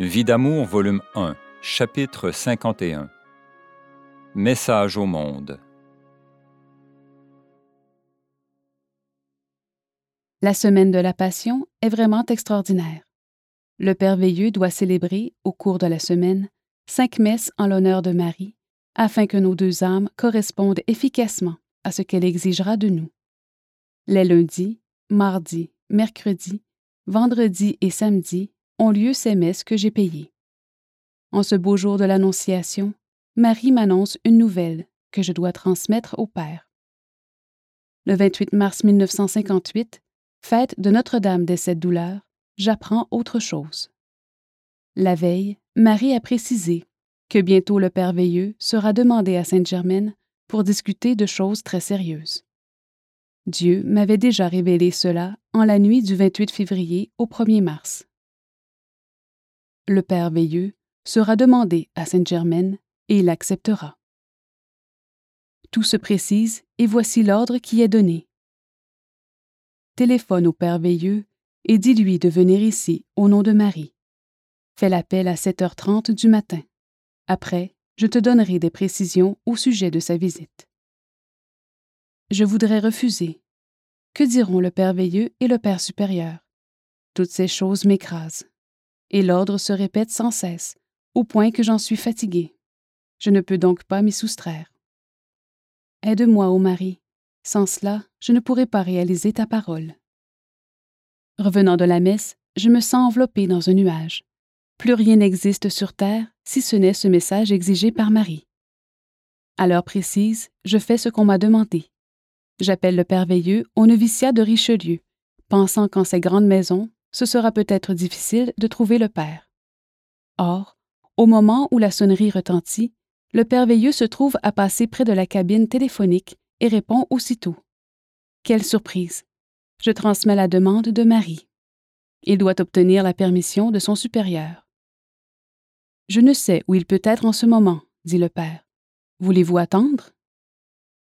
Vie d'amour, volume 1, chapitre 51. Message au monde. La semaine de la Passion est vraiment extraordinaire. Le Père Veilleux doit célébrer, au cours de la semaine, cinq messes en l'honneur de Marie, afin que nos deux âmes correspondent efficacement à ce qu'elle exigera de nous. Les lundis, mardis, mercredis, vendredis et samedis ont lieu ces messes que j'ai payées. En ce beau jour de l'Annonciation, Marie m'annonce une nouvelle que je dois transmettre au Père. Le 28 mars 1958, fête de Notre-Dame des Sept Douleurs, j'apprends autre chose. La veille, Marie a précisé que bientôt le Père Veilleux sera demandé à Sainte-Germaine pour discuter de choses très sérieuses. Dieu m'avait déjà révélé cela en la nuit du 28 février au 1er mars le Père Veilleux, sera demandé à Sainte-Germaine et il acceptera. Tout se précise et voici l'ordre qui est donné. Téléphone au Père Veilleux et dis-lui de venir ici au nom de Marie. Fais l'appel à 7h30 du matin. Après, je te donnerai des précisions au sujet de sa visite. Je voudrais refuser. Que diront le Père Veilleux et le Père supérieur? Toutes ces choses m'écrasent et l'ordre se répète sans cesse, au point que j'en suis fatiguée. Je ne peux donc pas m'y soustraire. Aide-moi, ô Marie. Sans cela, je ne pourrai pas réaliser ta parole. Revenant de la messe, je me sens enveloppée dans un nuage. Plus rien n'existe sur terre si ce n'est ce message exigé par Marie. À l'heure précise, je fais ce qu'on m'a demandé. J'appelle le Père Veilleux au noviciat de Richelieu, pensant qu'en ces grandes maisons, ce sera peut-être difficile de trouver le père. Or, au moment où la sonnerie retentit, le père Veilleux se trouve à passer près de la cabine téléphonique et répond aussitôt. Quelle surprise! Je transmets la demande de Marie. Il doit obtenir la permission de son supérieur. Je ne sais où il peut être en ce moment, dit le père. Voulez-vous attendre?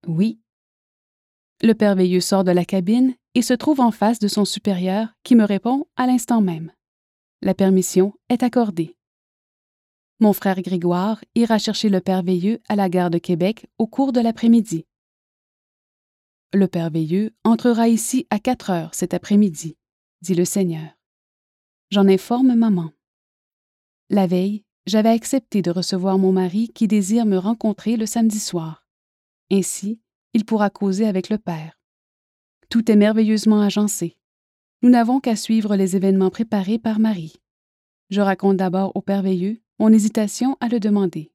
Oui. Le père Veilleux sort de la cabine et se trouve en face de son supérieur qui me répond à l'instant même. La permission est accordée. Mon frère Grégoire ira chercher le Père Veilleux à la gare de Québec au cours de l'après-midi. Le Père Veilleux entrera ici à quatre heures cet après-midi, dit le Seigneur. J'en informe maman. La veille, j'avais accepté de recevoir mon mari qui désire me rencontrer le samedi soir. Ainsi, il pourra causer avec le Père. Tout est merveilleusement agencé. Nous n'avons qu'à suivre les événements préparés par Marie. Je raconte d'abord au Père Veilleux mon hésitation à le demander.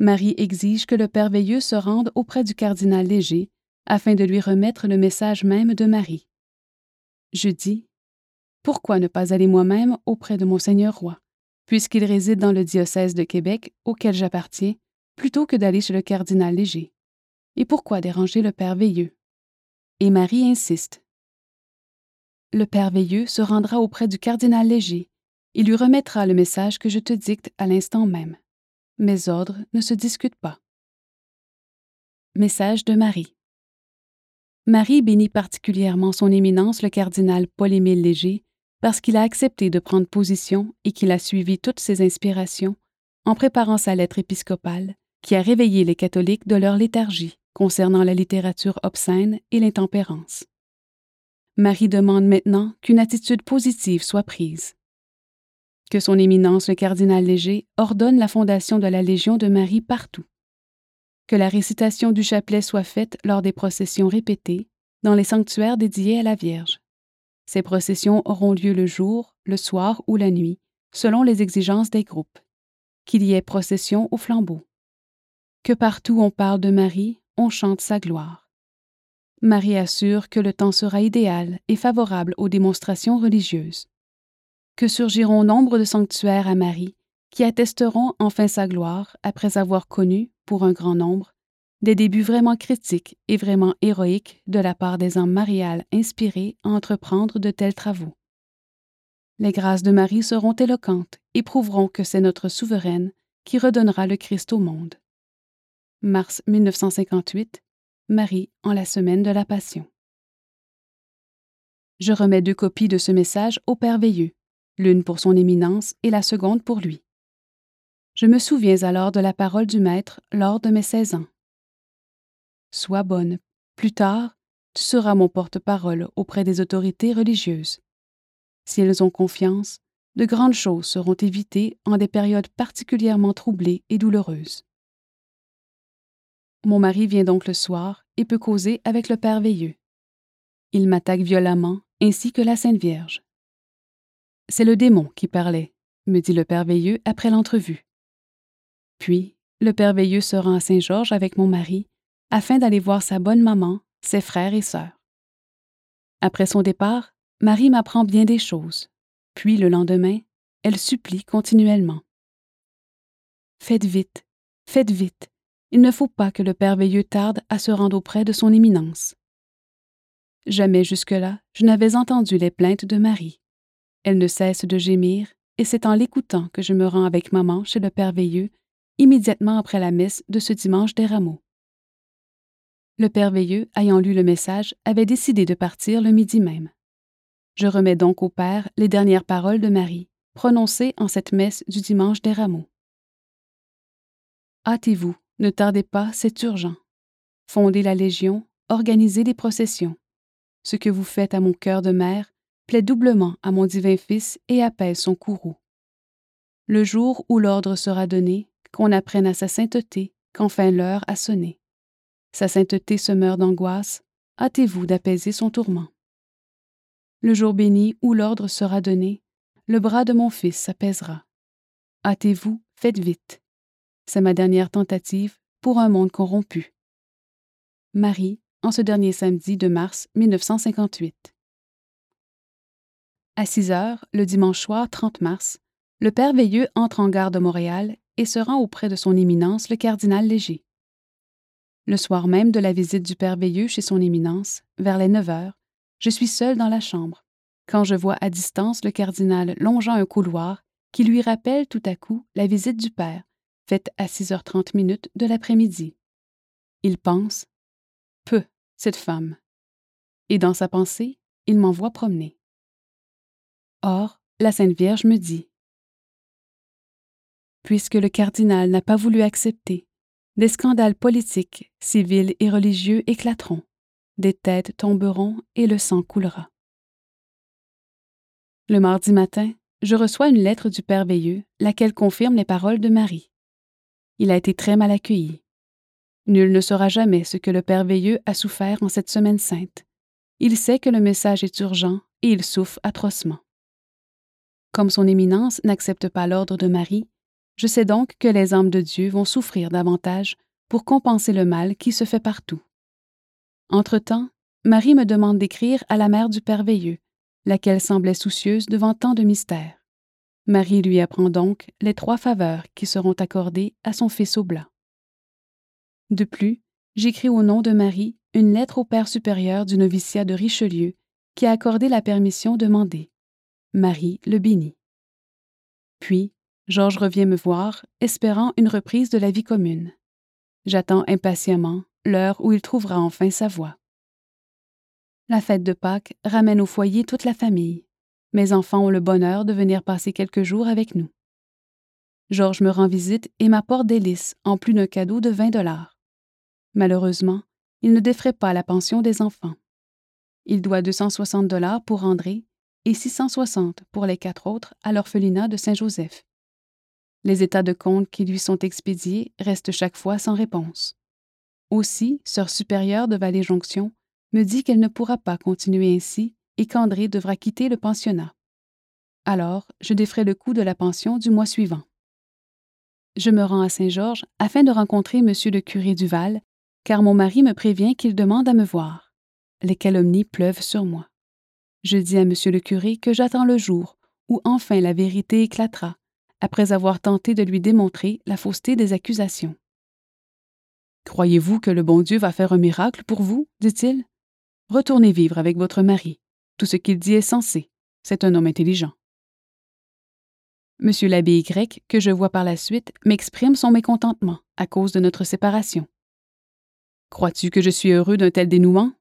Marie exige que le Père Veilleux se rende auprès du cardinal Léger afin de lui remettre le message même de Marie. Je dis Pourquoi ne pas aller moi-même auprès de Monseigneur Roi, puisqu'il réside dans le diocèse de Québec auquel j'appartiens, plutôt que d'aller chez le cardinal Léger? Et pourquoi déranger le Père Veilleux et Marie insiste. Le Père Veilleux se rendra auprès du cardinal Léger. Il lui remettra le message que je te dicte à l'instant même. Mes ordres ne se discutent pas. Message de Marie. Marie bénit particulièrement son éminence le cardinal Paul-Émile Léger parce qu'il a accepté de prendre position et qu'il a suivi toutes ses inspirations en préparant sa lettre épiscopale qui a réveillé les catholiques de leur léthargie concernant la littérature obscène et l'intempérance. Marie demande maintenant qu'une attitude positive soit prise. Que son éminence le cardinal Léger ordonne la fondation de la Légion de Marie partout. Que la récitation du chapelet soit faite lors des processions répétées dans les sanctuaires dédiés à la Vierge. Ces processions auront lieu le jour, le soir ou la nuit, selon les exigences des groupes. Qu'il y ait procession au flambeau. Que partout on parle de Marie, on chante sa gloire. Marie assure que le temps sera idéal et favorable aux démonstrations religieuses, que surgiront nombre de sanctuaires à Marie qui attesteront enfin sa gloire après avoir connu, pour un grand nombre, des débuts vraiment critiques et vraiment héroïques de la part des âmes mariales inspirées à entreprendre de tels travaux. Les grâces de Marie seront éloquentes et prouveront que c'est notre souveraine qui redonnera le Christ au monde mars 1958, Marie en la semaine de la Passion. Je remets deux copies de ce message au Père Veilleux, l'une pour son éminence et la seconde pour lui. Je me souviens alors de la parole du Maître lors de mes seize ans. Sois bonne, plus tard, tu seras mon porte-parole auprès des autorités religieuses. Si elles ont confiance, de grandes choses seront évitées en des périodes particulièrement troublées et douloureuses. Mon mari vient donc le soir et peut causer avec le Père Veilleux. Il m'attaque violemment, ainsi que la Sainte Vierge. C'est le démon qui parlait, me dit le Père Veilleux après l'entrevue. Puis, le Père Veilleux se rend à Saint-Georges avec mon mari afin d'aller voir sa bonne maman, ses frères et sœurs. Après son départ, Marie m'apprend bien des choses, puis le lendemain, elle supplie continuellement. Faites vite, faites vite, il ne faut pas que le Père Veilleux tarde à se rendre auprès de son éminence. Jamais jusque-là je n'avais entendu les plaintes de Marie. Elle ne cesse de gémir, et c'est en l'écoutant que je me rends avec maman chez le Père Veilleux, immédiatement après la messe de ce dimanche des rameaux. Le Père Veilleux, ayant lu le message, avait décidé de partir le midi même. Je remets donc au Père les dernières paroles de Marie, prononcées en cette messe du dimanche des rameaux. Hâtez-vous, ne tardez pas, c'est urgent. Fondez la Légion, organisez des processions. Ce que vous faites à mon cœur de mère plaît doublement à mon divin Fils et apaise son courroux. Le jour où l'ordre sera donné, qu'on apprenne à sa sainteté qu'enfin l'heure a sonné. Sa sainteté se meurt d'angoisse, hâtez-vous d'apaiser son tourment. Le jour béni où l'ordre sera donné, le bras de mon Fils s'apaisera. Hâtez-vous, faites vite. C'est ma dernière tentative pour un monde corrompu. Marie, en ce dernier samedi de mars 1958. À 6 heures, le dimanche soir 30 mars, le Père Veilleux entre en gare de Montréal et se rend auprès de son Éminence le cardinal Léger. Le soir même de la visite du Père Veilleux chez son Éminence, vers les 9 heures, je suis seul dans la chambre, quand je vois à distance le cardinal longeant un couloir qui lui rappelle tout à coup la visite du Père, faite à 6h30 minutes de l'après-midi. Il pense Peu, cette femme. Et dans sa pensée, il m'envoie promener. Or, la Sainte Vierge me dit Puisque le cardinal n'a pas voulu accepter, des scandales politiques, civils et religieux éclateront, des têtes tomberont et le sang coulera. Le mardi matin, je reçois une lettre du Père Veilleux, laquelle confirme les paroles de Marie. Il a été très mal accueilli. Nul ne saura jamais ce que le Père Veilleux a souffert en cette semaine sainte. Il sait que le message est urgent et il souffre atrocement. Comme son éminence n'accepte pas l'ordre de Marie, je sais donc que les âmes de Dieu vont souffrir davantage pour compenser le mal qui se fait partout. Entre-temps, Marie me demande d'écrire à la mère du Père Veilleux, laquelle semblait soucieuse devant tant de mystères. Marie lui apprend donc les trois faveurs qui seront accordées à son fils Oblat. De plus, j'écris au nom de Marie une lettre au Père supérieur du noviciat de Richelieu qui a accordé la permission demandée. Marie le bénit. Puis, Georges revient me voir, espérant une reprise de la vie commune. J'attends impatiemment l'heure où il trouvera enfin sa voie. La fête de Pâques ramène au foyer toute la famille. Mes enfants ont le bonheur de venir passer quelques jours avec nous. Georges me rend visite et m'apporte des lys en plus d'un cadeau de 20 dollars. Malheureusement, il ne défraie pas la pension des enfants. Il doit 260 dollars pour André et 660 pour les quatre autres à l'orphelinat de Saint-Joseph. Les états de compte qui lui sont expédiés restent chaque fois sans réponse. Aussi, sœur supérieure de Vallée-Jonction me dit qu'elle ne pourra pas continuer ainsi et qu'André devra quitter le pensionnat. Alors, je défrais le coût de la pension du mois suivant. Je me rends à Saint-Georges afin de rencontrer M. le curé Duval, car mon mari me prévient qu'il demande à me voir. Les calomnies pleuvent sur moi. Je dis à M. le curé que j'attends le jour où enfin la vérité éclatera, après avoir tenté de lui démontrer la fausseté des accusations. Croyez-vous que le bon Dieu va faire un miracle pour vous? dit-il. Retournez vivre avec votre mari. Tout ce qu'il dit est sensé. C'est un homme intelligent. Monsieur l'abbé Y, que je vois par la suite, m'exprime son mécontentement à cause de notre séparation. Crois-tu que je suis heureux d'un tel dénouement?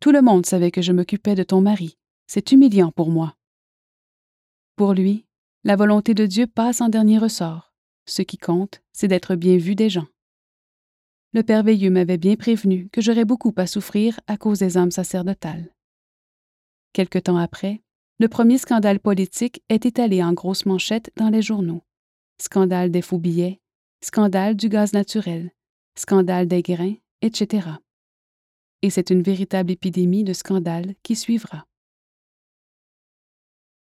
Tout le monde savait que je m'occupais de ton mari. C'est humiliant pour moi. Pour lui, la volonté de Dieu passe en dernier ressort. Ce qui compte, c'est d'être bien vu des gens. Le Père Veilleux m'avait bien prévenu que j'aurais beaucoup à souffrir à cause des âmes sacerdotales. Quelque temps après, le premier scandale politique est étalé en grosses manchettes dans les journaux. Scandale des faux billets, scandale du gaz naturel, scandale des grains, etc. Et c'est une véritable épidémie de scandales qui suivra.